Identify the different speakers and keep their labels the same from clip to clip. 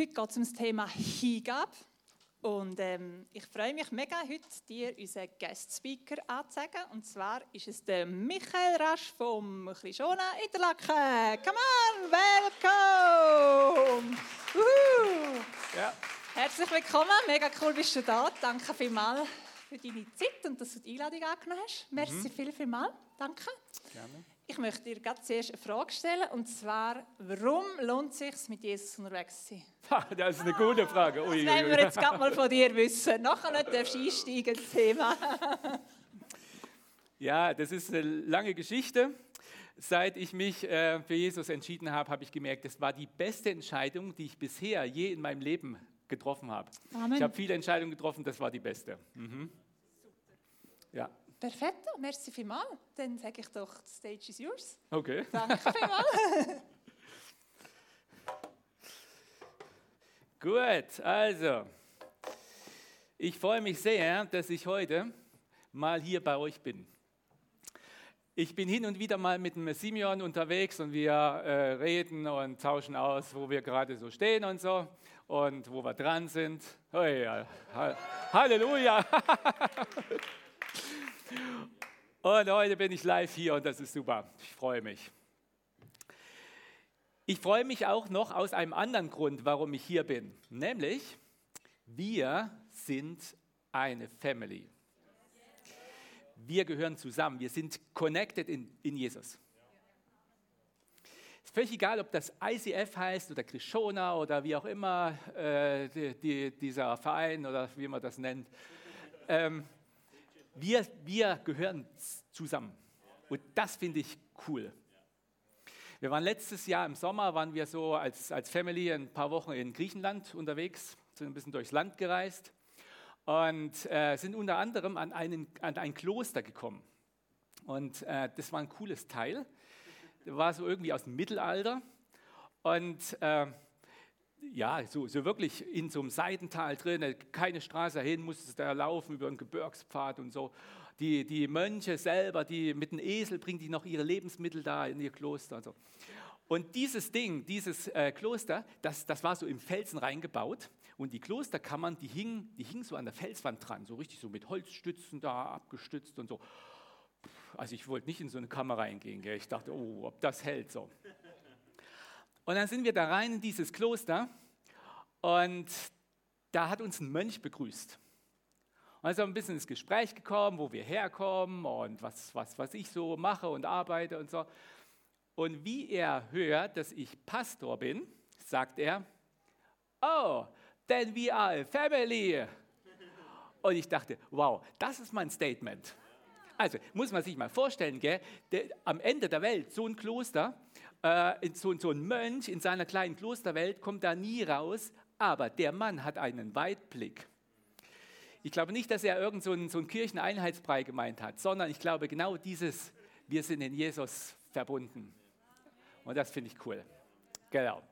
Speaker 1: Heute geht es um das Thema Hingabe. Und ähm, ich freue mich mega, heute dir unseren Guest Speaker anzuzeigen. Und zwar ist es der Michael Rasch vom Klishona Interlaken. Come on, welcome! Ja. Herzlich willkommen, mega cool bist du da. Danke vielmals für deine Zeit und dass du die Einladung angenommen hast. Merci mhm. viel, vielmals. Danke. Gerne. Ich möchte dir gerade zuerst eine Frage stellen, und zwar, warum lohnt es sich, mit Jesus unterwegs zu sein?
Speaker 2: das ist eine gute Frage.
Speaker 1: Ui, das wollen wir jetzt gerade mal von dir wissen. Nachher nicht darfst du einsteigen ins Thema.
Speaker 2: ja, das ist eine lange Geschichte. Seit ich mich äh, für Jesus entschieden habe, habe ich gemerkt, das war die beste Entscheidung, die ich bisher je in meinem Leben getroffen habe. Amen. Ich habe viele Entscheidungen getroffen, das war die beste. Mhm.
Speaker 1: Ja. Perfekt, merci vielmals. Dann sage ich doch, the stage is yours.
Speaker 2: Okay.
Speaker 1: Danke vielmals.
Speaker 2: Gut, also, ich freue mich sehr, dass ich heute mal hier bei euch bin. Ich bin hin und wieder mal mit dem Simeon unterwegs und wir äh, reden und tauschen aus, wo wir gerade so stehen und so und wo wir dran sind. Oh ja, Halleluja! Und heute bin ich live hier und das ist super. Ich freue mich. Ich freue mich auch noch aus einem anderen Grund, warum ich hier bin. Nämlich, wir sind eine Family. Wir gehören zusammen. Wir sind connected in, in Jesus. Es ist völlig egal, ob das ICF heißt oder Krishona oder wie auch immer äh, die, die, dieser Verein oder wie man das nennt. Ähm, wir, wir gehören zusammen. Und das finde ich cool. Wir waren letztes Jahr im Sommer, waren wir so als, als Family ein paar Wochen in Griechenland unterwegs, sind ein bisschen durchs Land gereist und äh, sind unter anderem an, einen, an ein Kloster gekommen. Und äh, das war ein cooles Teil. War so irgendwie aus dem Mittelalter. Und äh, ja, so, so wirklich in so einem Seitental drin, keine Straße hin, musste da laufen über einen Gebirgspfad und so. Die, die Mönche selber, die mit dem Esel bringen die noch ihre Lebensmittel da in ihr Kloster und so. Und dieses Ding, dieses äh, Kloster, das, das war so im Felsen reingebaut. Und die Klosterkammern, die hingen, die hingen so an der Felswand dran, so richtig so mit Holzstützen da abgestützt und so. Also ich wollte nicht in so eine Kammer reingehen. Gell? Ich dachte, oh, ob das hält so. Und dann sind wir da rein in dieses Kloster und da hat uns ein Mönch begrüßt. Und dann ist ein bisschen ins Gespräch gekommen, wo wir herkommen und was, was, was ich so mache und arbeite und so. Und wie er hört, dass ich Pastor bin, sagt er, oh, then we are a family. Und ich dachte, wow, das ist mein Statement. Also muss man sich mal vorstellen, gell, am Ende der Welt, so ein Kloster, äh, so, so ein Mönch in seiner kleinen Klosterwelt kommt da nie raus, aber der Mann hat einen Weitblick. Ich glaube nicht, dass er irgend so einen, so einen Kircheneinheitsbrei gemeint hat, sondern ich glaube genau dieses, wir sind in Jesus verbunden. Und das finde ich cool. Genau.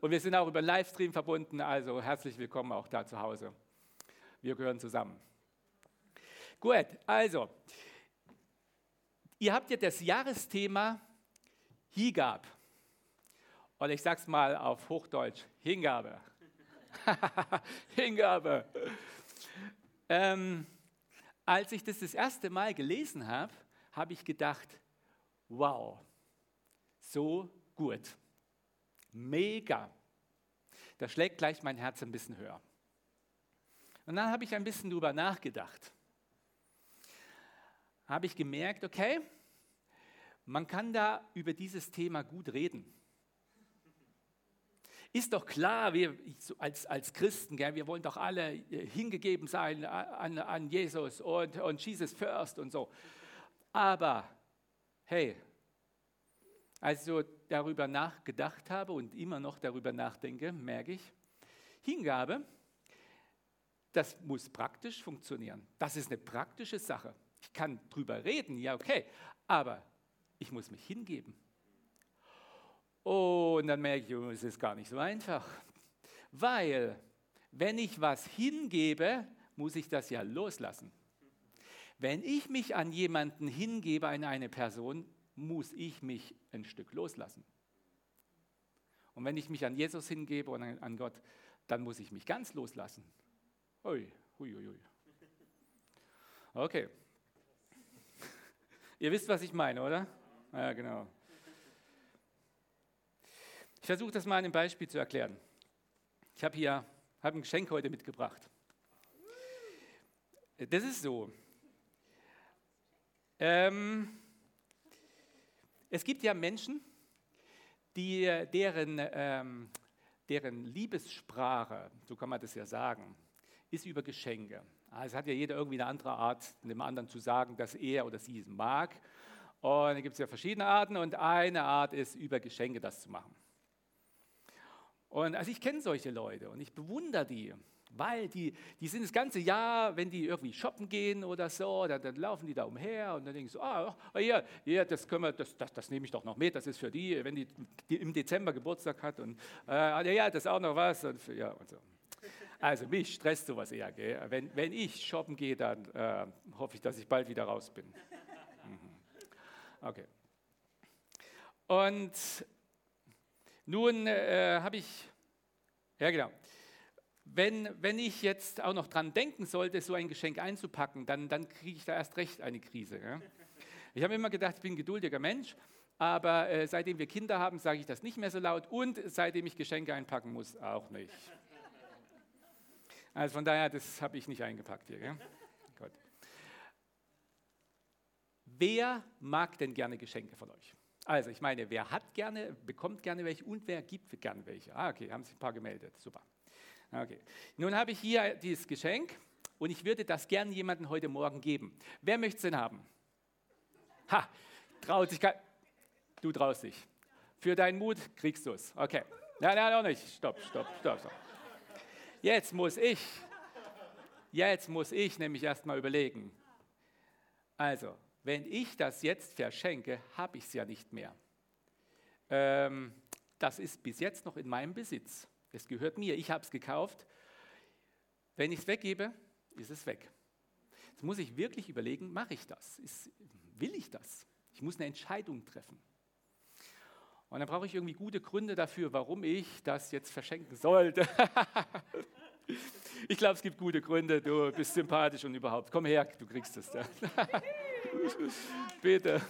Speaker 2: Und wir sind auch über den Livestream verbunden, also herzlich willkommen auch da zu Hause. Wir gehören zusammen. Gut, also, ihr habt ja das Jahresthema Higab. Und ich sage es mal auf Hochdeutsch, Hingabe. Hingabe. Ähm, als ich das das erste Mal gelesen habe, habe ich gedacht, wow, so gut, mega. Da schlägt gleich mein Herz ein bisschen höher. Und dann habe ich ein bisschen darüber nachgedacht. Habe ich gemerkt, okay, man kann da über dieses Thema gut reden. Ist doch klar, wir als, als Christen, gell, wir wollen doch alle äh, hingegeben sein an, an Jesus und, und Jesus first und so. Aber hey, als ich so darüber nachgedacht habe und immer noch darüber nachdenke, merke ich, Hingabe, das muss praktisch funktionieren. Das ist eine praktische Sache. Ich kann drüber reden, ja okay, aber ich muss mich hingeben. Und dann merke ich, oh, es ist gar nicht so einfach. Weil, wenn ich was hingebe, muss ich das ja loslassen. Wenn ich mich an jemanden hingebe, an eine Person, muss ich mich ein Stück loslassen. Und wenn ich mich an Jesus hingebe und an Gott, dann muss ich mich ganz loslassen. Ui, ui, ui. Okay. Ihr wisst, was ich meine, oder? Ja, genau. Ich versuche das mal an einem Beispiel zu erklären. Ich habe hier hab ein Geschenk heute mitgebracht. Das ist so. Ähm, es gibt ja Menschen, die, deren, ähm, deren Liebessprache, so kann man das ja sagen, ist über Geschenke. Also hat ja jeder irgendwie eine andere Art, dem anderen zu sagen, dass er oder sie es mag. Und da gibt es ja verschiedene Arten und eine Art ist, über Geschenke das zu machen. Und also ich kenne solche Leute und ich bewundere die, weil die, die sind das ganze Jahr, wenn die irgendwie shoppen gehen oder so, dann, dann laufen die da umher und dann denken so, ah, ja, ja das, können wir, das, das, das nehme ich doch noch mit, das ist für die, wenn die, die im Dezember Geburtstag hat und äh, ja, das ist auch noch was und, ja, und so. Also mich stresst sowas eher. Gell? Wenn, wenn ich shoppen gehe, dann äh, hoffe ich, dass ich bald wieder raus bin. Okay. Und nun äh, habe ich, ja genau, wenn, wenn ich jetzt auch noch dran denken sollte, so ein Geschenk einzupacken, dann, dann kriege ich da erst recht eine Krise. Ja? Ich habe immer gedacht, ich bin ein geduldiger Mensch, aber äh, seitdem wir Kinder haben, sage ich das nicht mehr so laut und seitdem ich Geschenke einpacken muss, auch nicht. Also von daher, das habe ich nicht eingepackt hier. Ja? Gut. Wer mag denn gerne Geschenke von euch? Also ich meine, wer hat gerne, bekommt gerne welche und wer gibt gerne welche? Ah, okay, haben sich ein paar gemeldet, super. Okay. Nun habe ich hier dieses Geschenk und ich würde das gerne jemandem heute Morgen geben. Wer möchte es denn haben? Ha, traut sich kein. Du traust dich. Für deinen Mut kriegst du es. Okay. Nein, nein, auch nicht. Stopp, stopp, stopp, stopp. Jetzt muss ich, jetzt muss ich nämlich erstmal überlegen. Also, wenn ich das jetzt verschenke, habe ich es ja nicht mehr. Ähm, das ist bis jetzt noch in meinem Besitz. Es gehört mir, ich habe es gekauft. Wenn ich es weggebe, ist es weg. Jetzt muss ich wirklich überlegen, mache ich das? Ist, will ich das? Ich muss eine Entscheidung treffen. Und dann brauche ich irgendwie gute Gründe dafür, warum ich das jetzt verschenken sollte. ich glaube, es gibt gute Gründe. Du bist sympathisch und überhaupt. Komm her, du kriegst es. Bitte.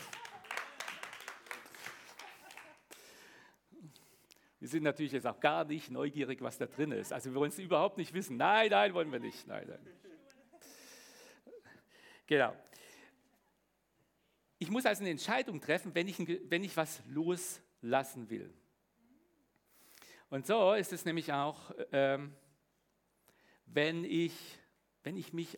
Speaker 2: Wir sind natürlich jetzt auch gar nicht neugierig, was da drin ist. Also wir wollen es überhaupt nicht wissen. Nein, nein, wollen wir nicht. Nein, nein. Genau. Ich muss also eine Entscheidung treffen, wenn ich, wenn ich was loslassen will. Und so ist es nämlich auch, ähm, wenn, ich, wenn ich mich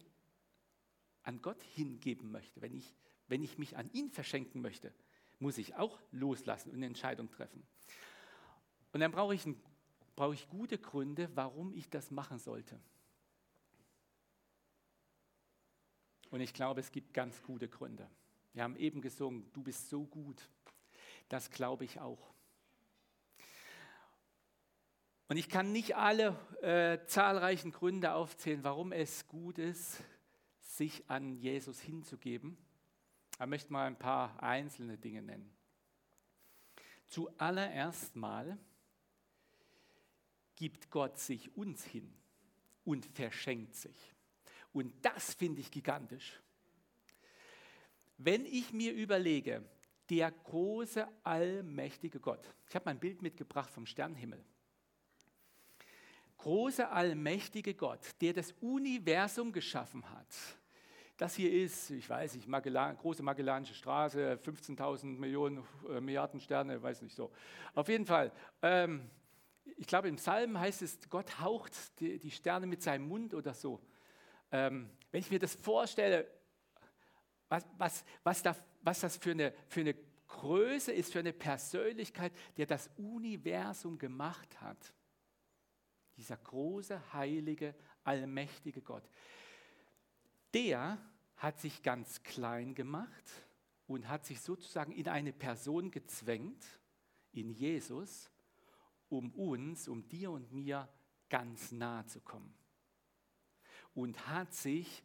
Speaker 2: an Gott hingeben möchte, wenn ich, wenn ich mich an ihn verschenken möchte, muss ich auch loslassen und eine Entscheidung treffen. Und dann brauche ich, brauche ich gute Gründe, warum ich das machen sollte. Und ich glaube, es gibt ganz gute Gründe. Wir haben eben gesungen, du bist so gut. Das glaube ich auch. Und ich kann nicht alle äh, zahlreichen Gründe aufzählen, warum es gut ist, sich an Jesus hinzugeben. Ich möchte mal ein paar einzelne Dinge nennen. Zuallererst mal gibt Gott sich uns hin und verschenkt sich. Und das finde ich gigantisch. Wenn ich mir überlege, der große, allmächtige Gott, ich habe mein Bild mitgebracht vom Sternenhimmel. Große, allmächtige Gott, der das Universum geschaffen hat. Das hier ist, ich weiß nicht, Magellan, große Magellanische Straße, 15.000 Millionen äh, Milliarden Sterne, weiß nicht so. Auf jeden Fall, ähm, ich glaube, im Psalm heißt es, Gott haucht die, die Sterne mit seinem Mund oder so. Ähm, wenn ich mir das vorstelle, was, was, was, da, was das für eine, für eine Größe ist, für eine Persönlichkeit, der das Universum gemacht hat. Dieser große, heilige, allmächtige Gott. Der hat sich ganz klein gemacht und hat sich sozusagen in eine Person gezwängt, in Jesus, um uns, um dir und mir ganz nahe zu kommen. Und hat sich,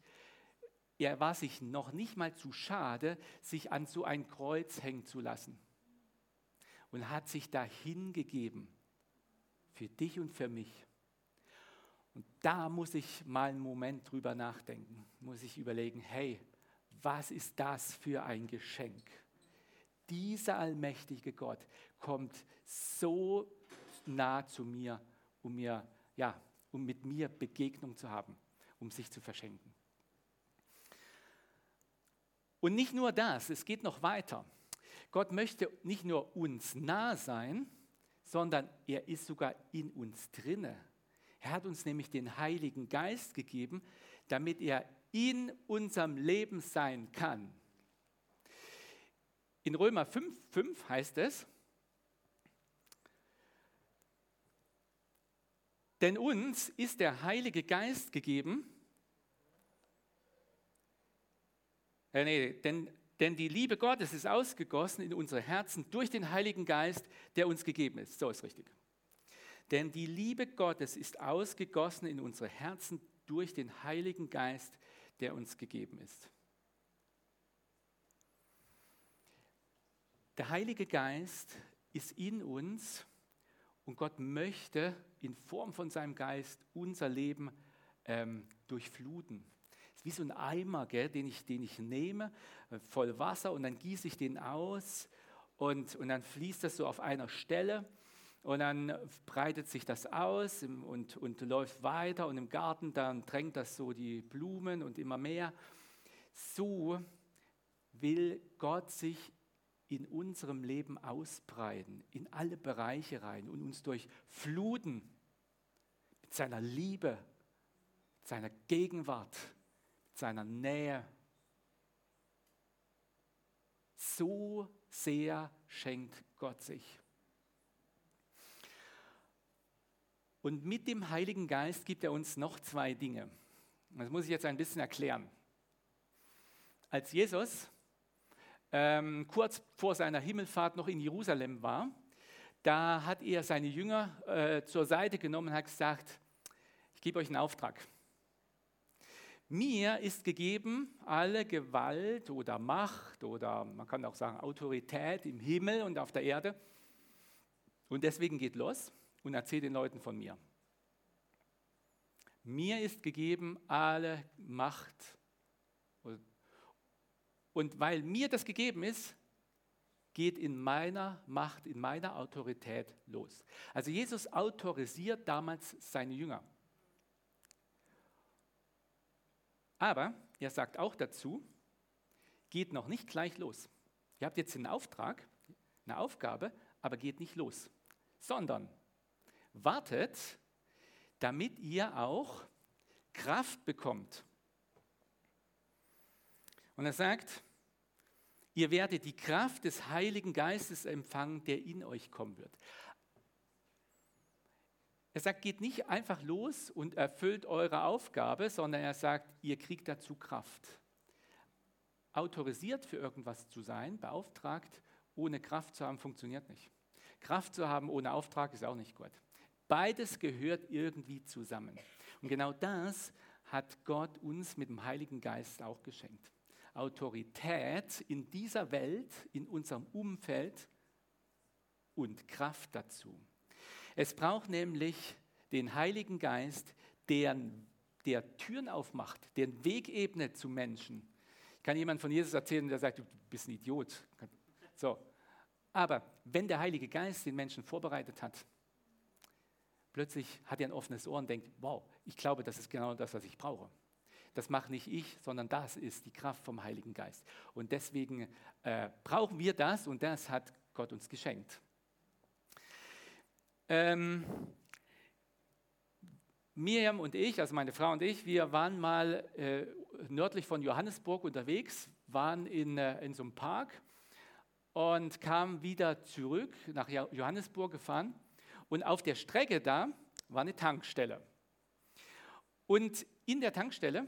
Speaker 2: er war sich noch nicht mal zu schade, sich an so ein Kreuz hängen zu lassen. Und hat sich dahin gegeben für dich und für mich. Und da muss ich mal einen Moment drüber nachdenken, muss ich überlegen, hey, was ist das für ein Geschenk? Dieser allmächtige Gott kommt so nah zu mir, um mir, ja, um mit mir Begegnung zu haben, um sich zu verschenken. Und nicht nur das, es geht noch weiter. Gott möchte nicht nur uns nah sein, sondern er ist sogar in uns drinne. Er hat uns nämlich den Heiligen Geist gegeben, damit er in unserem Leben sein kann. In Römer 5, 5 heißt es, denn uns ist der Heilige Geist gegeben, äh, nee, denn, denn die Liebe Gottes ist ausgegossen in unsere Herzen durch den Heiligen Geist, der uns gegeben ist. So ist richtig. Denn die Liebe Gottes ist ausgegossen in unsere Herzen durch den Heiligen Geist, der uns gegeben ist. Der Heilige Geist ist in uns und Gott möchte in Form von seinem Geist unser Leben ähm, durchfluten. Es ist wie so ein Eimer, gell, den, ich, den ich nehme, äh, voll Wasser und dann gieße ich den aus und, und dann fließt das so auf einer Stelle und dann breitet sich das aus und, und läuft weiter und im Garten dann drängt das so die Blumen und immer mehr. So will Gott sich in unserem Leben ausbreiten, in alle Bereiche rein und uns durchfluten mit seiner Liebe, mit seiner Gegenwart, mit seiner Nähe. So sehr schenkt Gott sich. Und mit dem Heiligen Geist gibt er uns noch zwei Dinge. Das muss ich jetzt ein bisschen erklären. Als Jesus ähm, kurz vor seiner Himmelfahrt noch in Jerusalem war, da hat er seine Jünger äh, zur Seite genommen und hat gesagt, ich gebe euch einen Auftrag. Mir ist gegeben alle Gewalt oder Macht oder man kann auch sagen Autorität im Himmel und auf der Erde. Und deswegen geht los und erzähl den Leuten von mir. Mir ist gegeben alle Macht. Und weil mir das gegeben ist, geht in meiner Macht, in meiner Autorität los. Also Jesus autorisiert damals seine Jünger. Aber er sagt auch dazu, geht noch nicht gleich los. Ihr habt jetzt einen Auftrag, eine Aufgabe, aber geht nicht los, sondern wartet, damit ihr auch Kraft bekommt. Und er sagt, ihr werdet die Kraft des Heiligen Geistes empfangen, der in euch kommen wird. Er sagt, geht nicht einfach los und erfüllt eure Aufgabe, sondern er sagt, ihr kriegt dazu Kraft. Autorisiert für irgendwas zu sein, beauftragt, ohne Kraft zu haben, funktioniert nicht. Kraft zu haben ohne Auftrag ist auch nicht gut. Beides gehört irgendwie zusammen. Und genau das hat Gott uns mit dem Heiligen Geist auch geschenkt. Autorität in dieser Welt, in unserem Umfeld und Kraft dazu. Es braucht nämlich den Heiligen Geist, der, der Türen aufmacht, einen Weg ebnet zu Menschen. Ich kann jemand von Jesus erzählen, der sagt, du bist ein Idiot. So. Aber wenn der Heilige Geist den Menschen vorbereitet hat, plötzlich hat er ein offenes Ohr und denkt, wow, ich glaube, das ist genau das, was ich brauche. Das mache nicht ich, sondern das ist die Kraft vom Heiligen Geist. Und deswegen äh, brauchen wir das und das hat Gott uns geschenkt. Ähm, Miriam und ich, also meine Frau und ich, wir waren mal äh, nördlich von Johannesburg unterwegs, waren in, äh, in so einem Park und kamen wieder zurück nach Johannesburg gefahren. Und auf der Strecke da war eine Tankstelle. Und in der Tankstelle,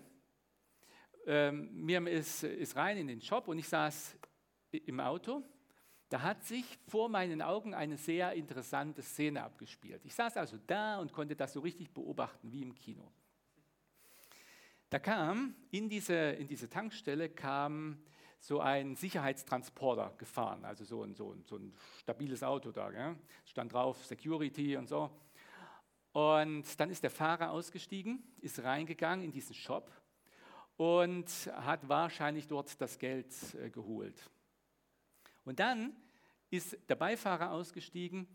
Speaker 2: ähm, Miriam ist, ist rein in den Shop und ich saß im Auto. Da hat sich vor meinen Augen eine sehr interessante Szene abgespielt. Ich saß also da und konnte das so richtig beobachten, wie im Kino. Da kam in diese, in diese Tankstelle kam so ein Sicherheitstransporter gefahren, also so ein, so ein, so ein stabiles Auto da. Gell? Stand drauf Security und so. Und dann ist der Fahrer ausgestiegen, ist reingegangen in diesen Shop und hat wahrscheinlich dort das Geld äh, geholt. Und dann ist der Beifahrer ausgestiegen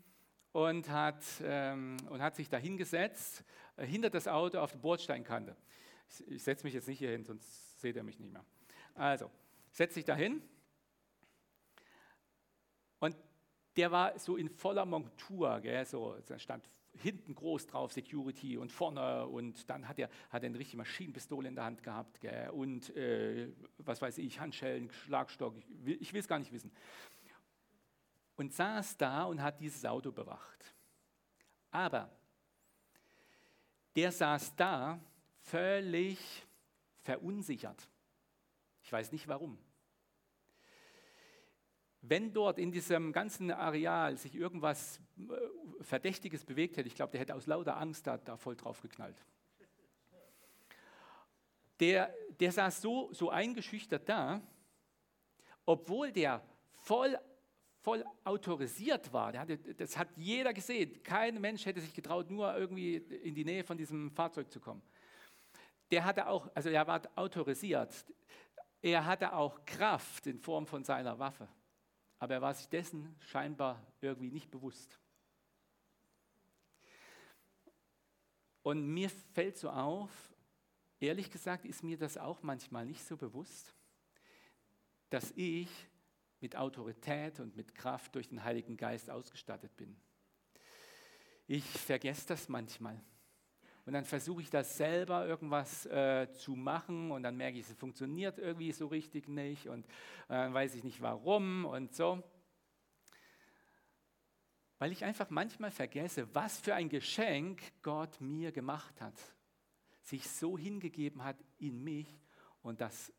Speaker 2: und hat, ähm, und hat sich da hingesetzt, äh, hinter das Auto auf die Bordsteinkante. Ich, ich setze mich jetzt nicht hier hin, sonst seht ihr mich nicht mehr. Also, setzt sich da hin und der war so in voller Montur, gell, so, da stand hinten groß drauf Security und vorne und dann hat er, hat er eine richtige Maschinenpistole in der Hand gehabt gell, und äh, was weiß ich, Handschellen, Schlagstock, ich will es gar nicht wissen und saß da und hat dieses Auto bewacht. Aber der saß da völlig verunsichert. Ich weiß nicht warum. Wenn dort in diesem ganzen Areal sich irgendwas äh, Verdächtiges bewegt hätte, ich glaube, der hätte aus lauter Angst da, da voll drauf geknallt. Der, der saß so, so eingeschüchtert da, obwohl der voll voll autorisiert war. Hatte, das hat jeder gesehen. Kein Mensch hätte sich getraut, nur irgendwie in die Nähe von diesem Fahrzeug zu kommen. Der hatte auch, also er war autorisiert. Er hatte auch Kraft in Form von seiner Waffe. Aber er war sich dessen scheinbar irgendwie nicht bewusst. Und mir fällt so auf, ehrlich gesagt ist mir das auch manchmal nicht so bewusst, dass ich mit Autorität und mit Kraft durch den Heiligen Geist ausgestattet bin. Ich vergesse das manchmal. Und dann versuche ich das selber irgendwas äh, zu machen und dann merke ich, es funktioniert irgendwie so richtig nicht und dann äh, weiß ich nicht warum und so. Weil ich einfach manchmal vergesse, was für ein Geschenk Gott mir gemacht hat. Sich so hingegeben hat in mich und dass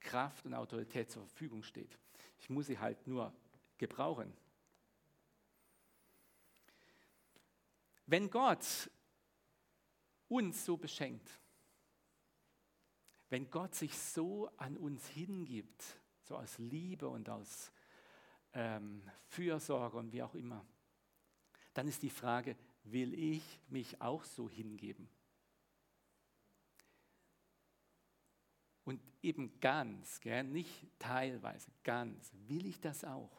Speaker 2: Kraft und Autorität zur Verfügung steht. Ich muss sie halt nur gebrauchen. Wenn Gott uns so beschenkt, wenn Gott sich so an uns hingibt, so aus Liebe und aus ähm, Fürsorge und wie auch immer, dann ist die Frage, will ich mich auch so hingeben? Und eben ganz, gell? nicht teilweise, ganz. Will ich das auch?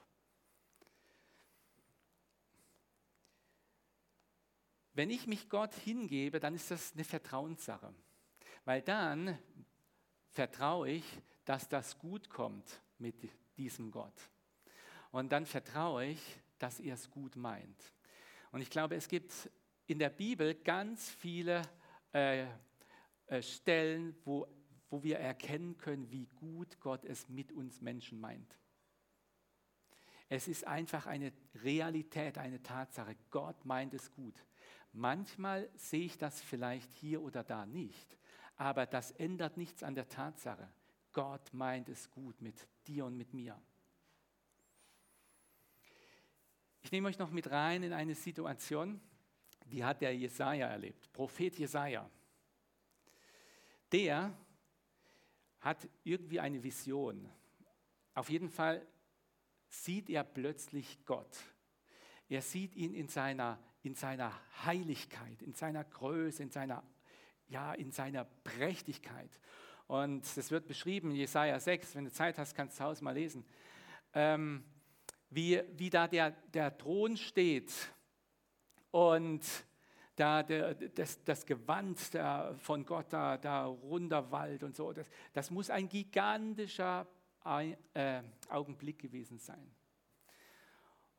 Speaker 2: Wenn ich mich Gott hingebe, dann ist das eine Vertrauenssache. Weil dann vertraue ich, dass das gut kommt mit diesem Gott. Und dann vertraue ich, dass er es gut meint. Und ich glaube, es gibt in der Bibel ganz viele äh, äh, Stellen, wo wo wir erkennen können, wie gut Gott es mit uns Menschen meint. Es ist einfach eine Realität, eine Tatsache. Gott meint es gut. Manchmal sehe ich das vielleicht hier oder da nicht, aber das ändert nichts an der Tatsache. Gott meint es gut mit dir und mit mir. Ich nehme euch noch mit rein in eine Situation, die hat der Jesaja erlebt, Prophet Jesaja. Der hat irgendwie eine Vision. Auf jeden Fall sieht er plötzlich Gott. Er sieht ihn in seiner, in seiner Heiligkeit, in seiner Größe, in seiner, ja, in seiner Prächtigkeit. Und das wird beschrieben in Jesaja 6, wenn du Zeit hast, kannst du Hause mal lesen. Ähm, wie, wie da der, der Thron steht und da der, das, das Gewand da von Gott, da, da runder Wald und so, das, das muss ein gigantischer äh, Augenblick gewesen sein.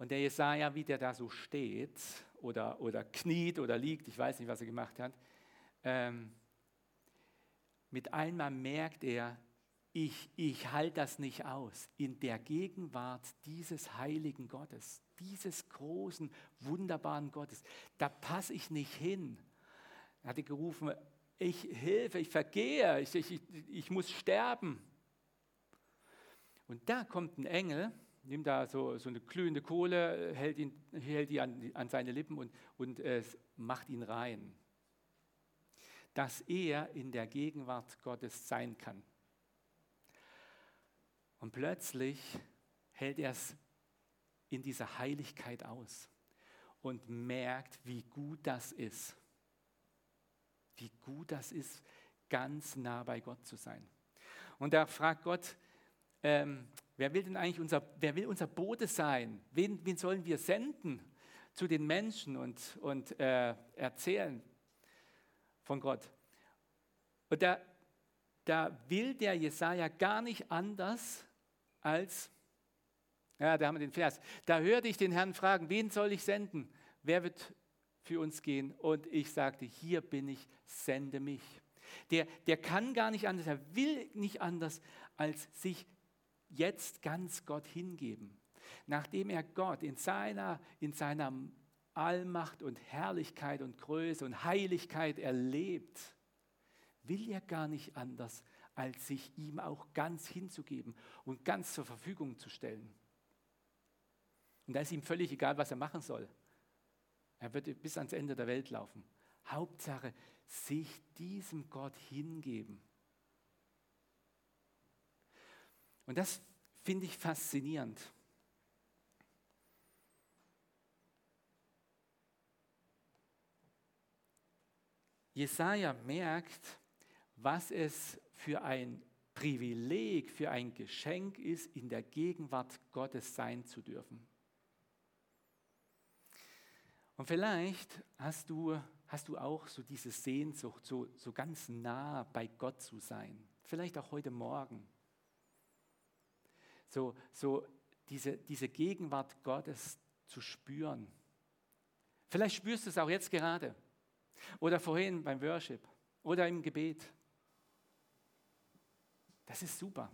Speaker 2: Und der Jesaja, wie der da so steht oder, oder kniet oder liegt, ich weiß nicht, was er gemacht hat, ähm, mit einmal merkt er, ich, ich halte das nicht aus in der Gegenwart dieses heiligen Gottes, dieses großen, wunderbaren Gottes. Da passe ich nicht hin. Er hatte gerufen, ich hilfe, ich vergehe, ich, ich, ich muss sterben. Und da kommt ein Engel, nimmt da so, so eine glühende Kohle, hält, ihn, hält die an, an seine Lippen und, und äh, macht ihn rein. Dass er in der Gegenwart Gottes sein kann. Und plötzlich hält er es in dieser Heiligkeit aus und merkt, wie gut das ist. wie gut das ist, ganz nah bei Gott zu sein. Und da fragt Gott, ähm, wer will denn eigentlich unser, wer will unser Bote sein? Wen, wen sollen wir senden zu den Menschen und, und äh, erzählen von Gott? Und da, da will der Jesaja gar nicht anders als, ja, da haben wir den Vers, da hörte ich den Herrn fragen, wen soll ich senden? Wer wird für uns gehen? Und ich sagte, hier bin ich, sende mich. Der, der kann gar nicht anders, er will nicht anders, als sich jetzt ganz Gott hingeben. Nachdem er Gott in seiner, in seiner Allmacht und Herrlichkeit und Größe und Heiligkeit erlebt, will er gar nicht anders, als sich ihm auch ganz hinzugeben und ganz zur Verfügung zu stellen. Und da ist ihm völlig egal, was er machen soll. Er wird bis ans Ende der Welt laufen. Hauptsache, sich diesem Gott hingeben. Und das finde ich faszinierend. Jesaja merkt, was es für ein Privileg, für ein Geschenk ist, in der Gegenwart Gottes sein zu dürfen. Und vielleicht hast du, hast du auch so diese Sehnsucht, so, so ganz nah bei Gott zu sein. Vielleicht auch heute Morgen. So, so diese, diese Gegenwart Gottes zu spüren. Vielleicht spürst du es auch jetzt gerade. Oder vorhin beim Worship. Oder im Gebet. Das ist super.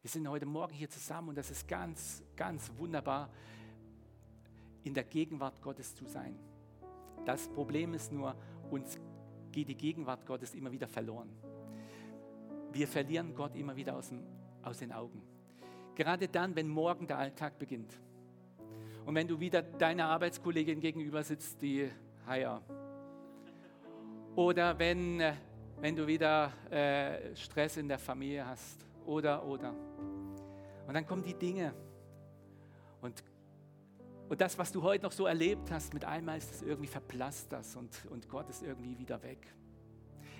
Speaker 2: Wir sind heute Morgen hier zusammen und das ist ganz, ganz wunderbar, in der Gegenwart Gottes zu sein. Das Problem ist nur, uns geht die Gegenwart Gottes immer wieder verloren. Wir verlieren Gott immer wieder aus, dem, aus den Augen. Gerade dann, wenn morgen der Alltag beginnt. Und wenn du wieder deiner Arbeitskollegin gegenüber sitzt, die Haier. Oder wenn äh, wenn du wieder äh, Stress in der Familie hast. Oder, oder. Und dann kommen die Dinge. Und, und das, was du heute noch so erlebt hast, mit einmal ist es irgendwie verblasst das und, und Gott ist irgendwie wieder weg.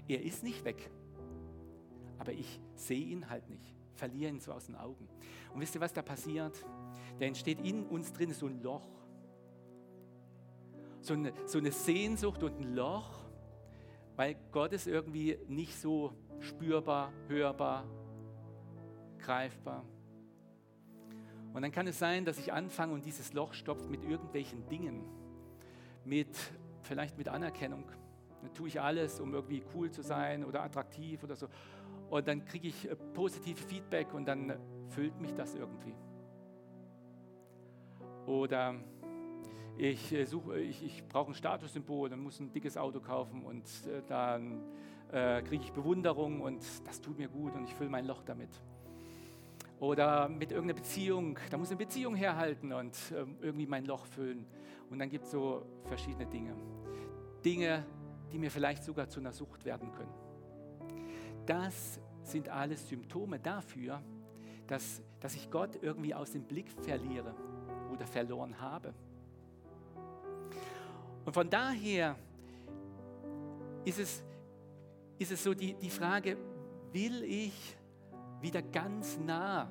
Speaker 2: Er ist nicht weg. Aber ich sehe ihn halt nicht. Verliere ihn so aus den Augen. Und wisst ihr, was da passiert? Da entsteht in uns drin so ein Loch. So eine, so eine Sehnsucht und ein Loch weil Gott ist irgendwie nicht so spürbar, hörbar, greifbar. Und dann kann es sein, dass ich anfange und dieses Loch stopft mit irgendwelchen Dingen, mit vielleicht mit Anerkennung. Dann tue ich alles, um irgendwie cool zu sein oder attraktiv oder so. Und dann kriege ich äh, positive Feedback und dann füllt mich das irgendwie. Oder ich, äh, ich, ich brauche ein Statussymbol, dann muss ein dickes Auto kaufen und äh, dann äh, kriege ich Bewunderung und das tut mir gut und ich fülle mein Loch damit. Oder mit irgendeiner Beziehung, da muss eine Beziehung herhalten und äh, irgendwie mein Loch füllen. Und dann gibt es so verschiedene Dinge. Dinge, die mir vielleicht sogar zu einer Sucht werden können. Das sind alles Symptome dafür, dass, dass ich Gott irgendwie aus dem Blick verliere oder verloren habe. Und von daher ist es, ist es so die, die Frage, will ich wieder ganz nah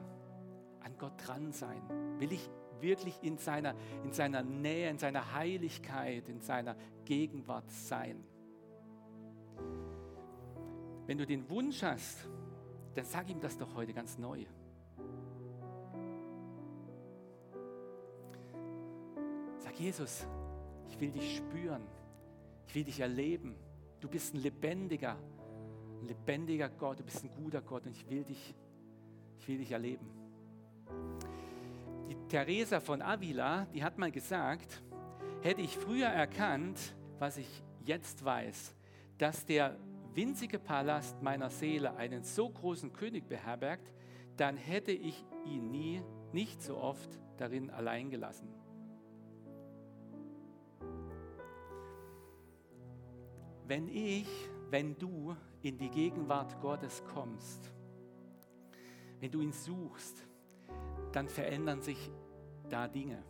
Speaker 2: an Gott dran sein? Will ich wirklich in seiner, in seiner Nähe, in seiner Heiligkeit, in seiner Gegenwart sein? Wenn du den Wunsch hast, dann sag ihm das doch heute ganz neu. Sag Jesus, ich will dich spüren. Ich will dich erleben. Du bist ein lebendiger, ein lebendiger Gott. Du bist ein guter Gott und ich will dich, ich will dich erleben. Die Teresa von Avila, die hat mal gesagt, hätte ich früher erkannt, was ich jetzt weiß, dass der winzige Palast meiner Seele einen so großen König beherbergt, dann hätte ich ihn nie, nicht so oft darin allein gelassen. wenn ich, wenn du in die Gegenwart Gottes kommst, wenn du ihn suchst, dann verändern sich da Dinge.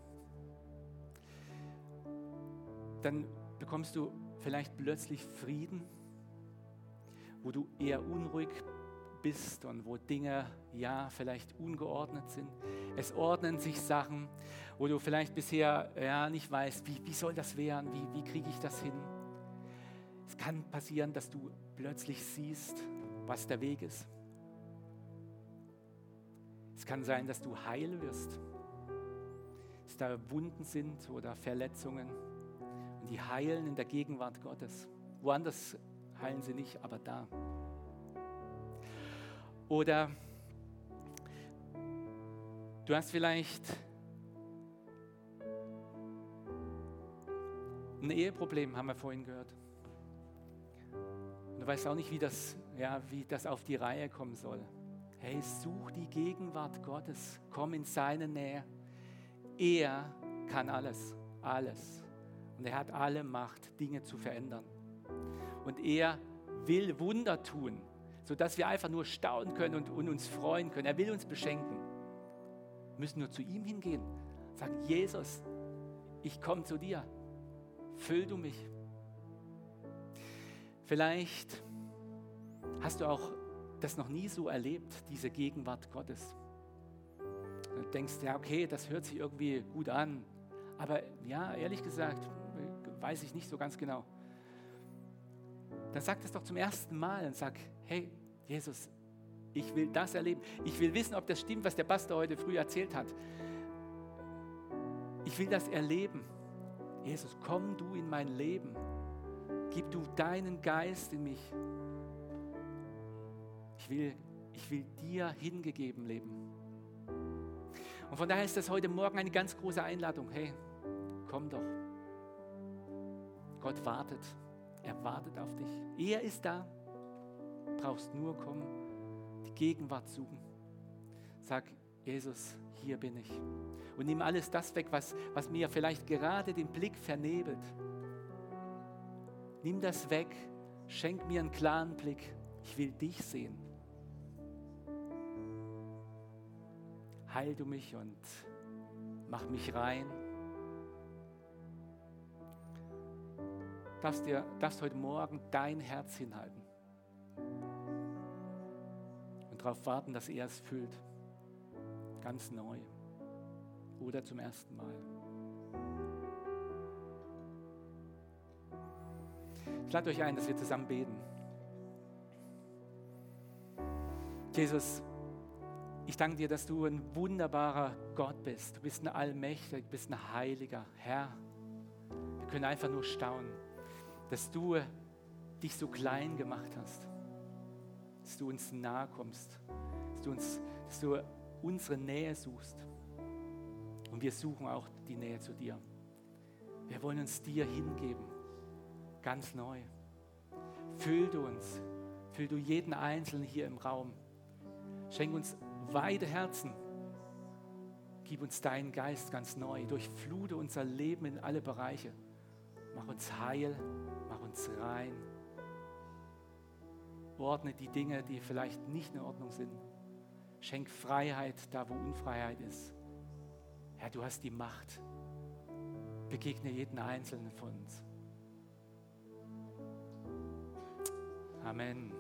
Speaker 2: Dann bekommst du vielleicht plötzlich Frieden, wo du eher unruhig bist und wo Dinge ja vielleicht ungeordnet sind. Es ordnen sich Sachen, wo du vielleicht bisher ja nicht weißt, wie, wie soll das werden, wie, wie kriege ich das hin. Es kann passieren, dass du plötzlich siehst, was der Weg ist. Es kann sein, dass du heil wirst, dass da Wunden sind oder Verletzungen und die heilen in der Gegenwart Gottes. Woanders heilen sie nicht, aber da. Oder du hast vielleicht ein Eheproblem, haben wir vorhin gehört. Und du weißt auch nicht, wie das, ja, wie das auf die Reihe kommen soll. Hey, such die Gegenwart Gottes, komm in seine Nähe. Er kann alles, alles. Und er hat alle Macht, Dinge zu verändern. Und er will Wunder tun, sodass wir einfach nur staunen können und, und uns freuen können. Er will uns beschenken. Wir müssen nur zu ihm hingehen. Sagen, Jesus, ich komme zu dir. Füll du mich. Vielleicht hast du auch das noch nie so erlebt, diese Gegenwart Gottes. Du denkst, ja, okay, das hört sich irgendwie gut an. Aber ja, ehrlich gesagt, weiß ich nicht so ganz genau. Dann sag das doch zum ersten Mal und sag, hey, Jesus, ich will das erleben. Ich will wissen, ob das stimmt, was der Pastor heute früh erzählt hat. Ich will das erleben. Jesus, komm du in mein Leben. Gib du deinen Geist in mich. Ich will, ich will dir hingegeben leben. Und von daher ist das heute Morgen eine ganz große Einladung. Hey, komm doch. Gott wartet. Er wartet auf dich. Er ist da. Du brauchst nur kommen, die Gegenwart suchen. Sag, Jesus, hier bin ich. Und nimm alles das weg, was, was mir vielleicht gerade den Blick vernebelt. Nimm das weg, schenk mir einen klaren Blick. Ich will dich sehen. Heil du mich und mach mich rein. Darfst, dir, darfst heute Morgen dein Herz hinhalten und darauf warten, dass er es füllt. Ganz neu oder zum ersten Mal. Ich lade euch ein, dass wir zusammen beten. Jesus, ich danke dir, dass du ein wunderbarer Gott bist. Du bist ein Allmächtiger, du bist ein Heiliger Herr. Wir können einfach nur staunen, dass du dich so klein gemacht hast, dass du uns nahe kommst, dass du, uns, dass du unsere Nähe suchst. Und wir suchen auch die Nähe zu dir. Wir wollen uns dir hingeben, ganz neu. Füll du uns, füll du jeden Einzelnen hier im Raum. Schenk uns weite Herzen. Gib uns deinen Geist ganz neu. Durchflute unser Leben in alle Bereiche. Mach uns heil, uns rein. Ordne die Dinge, die vielleicht nicht in Ordnung sind. Schenk Freiheit da, wo Unfreiheit ist. Herr, du hast die Macht. Begegne jeden Einzelnen von uns. Amen.